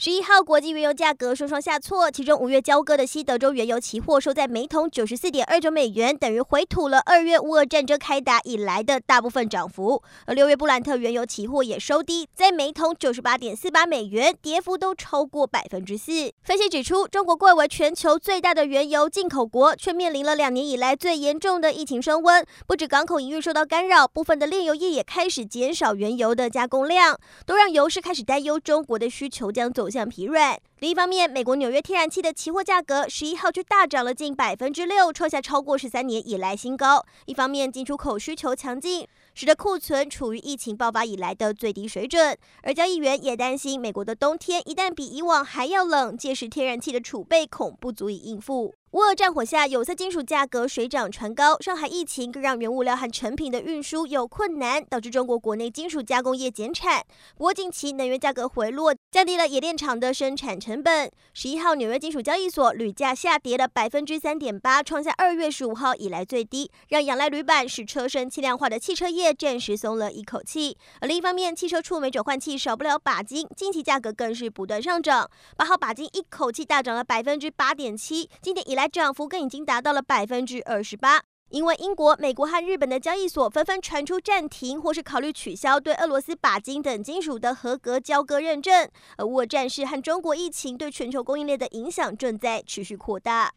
十一号，国际原油价格双双下挫，其中五月交割的西德州原油期货收在每桶九十四点二九美元，等于回吐了二月乌俄战争开打以来的大部分涨幅。而六月布兰特原油期货也收低，在每桶九十八点四八美元，跌幅都超过百分之四。分析指出，中国贵为全球最大的原油进口国，却面临了两年以来最严重的疫情升温，不止港口营运受到干扰，部分的炼油业也开始减少原油的加工量，都让油市开始担忧中国的需求将走走向疲软。另一方面，美国纽约天然气的期货价格十一号却大涨了近百分之六，创下超过十三年以来新高。一方面，进出口需求强劲，使得库存处于疫情爆发以来的最低水准。而交易员也担心，美国的冬天一旦比以往还要冷，届时天然气的储备恐不足以应付。乌俄战火下，有色金属价格水涨船高。上海疫情更让原物料和成品的运输有困难，导致中国国内金属加工业减产。不过近期能源价格回落，降低了冶炼厂的生产成本。十一号纽约金属交易所铝价下跌了百分之三点八，创下二月十五号以来最低，让仰赖铝板使车身轻量化的汽车业暂时松了一口气。而另一方面，汽车触媒转换器少不了钯金，近期价格更是不断上涨。八号钯金一口气大涨了百分之八点七，今年以来涨幅更已经达到了百分之二十八，因为英国、美国和日本的交易所纷纷传出暂停或是考虑取消对俄罗斯钯金等金属的合格交割认证，而乌俄战事和中国疫情对全球供应链的影响正在持续扩大。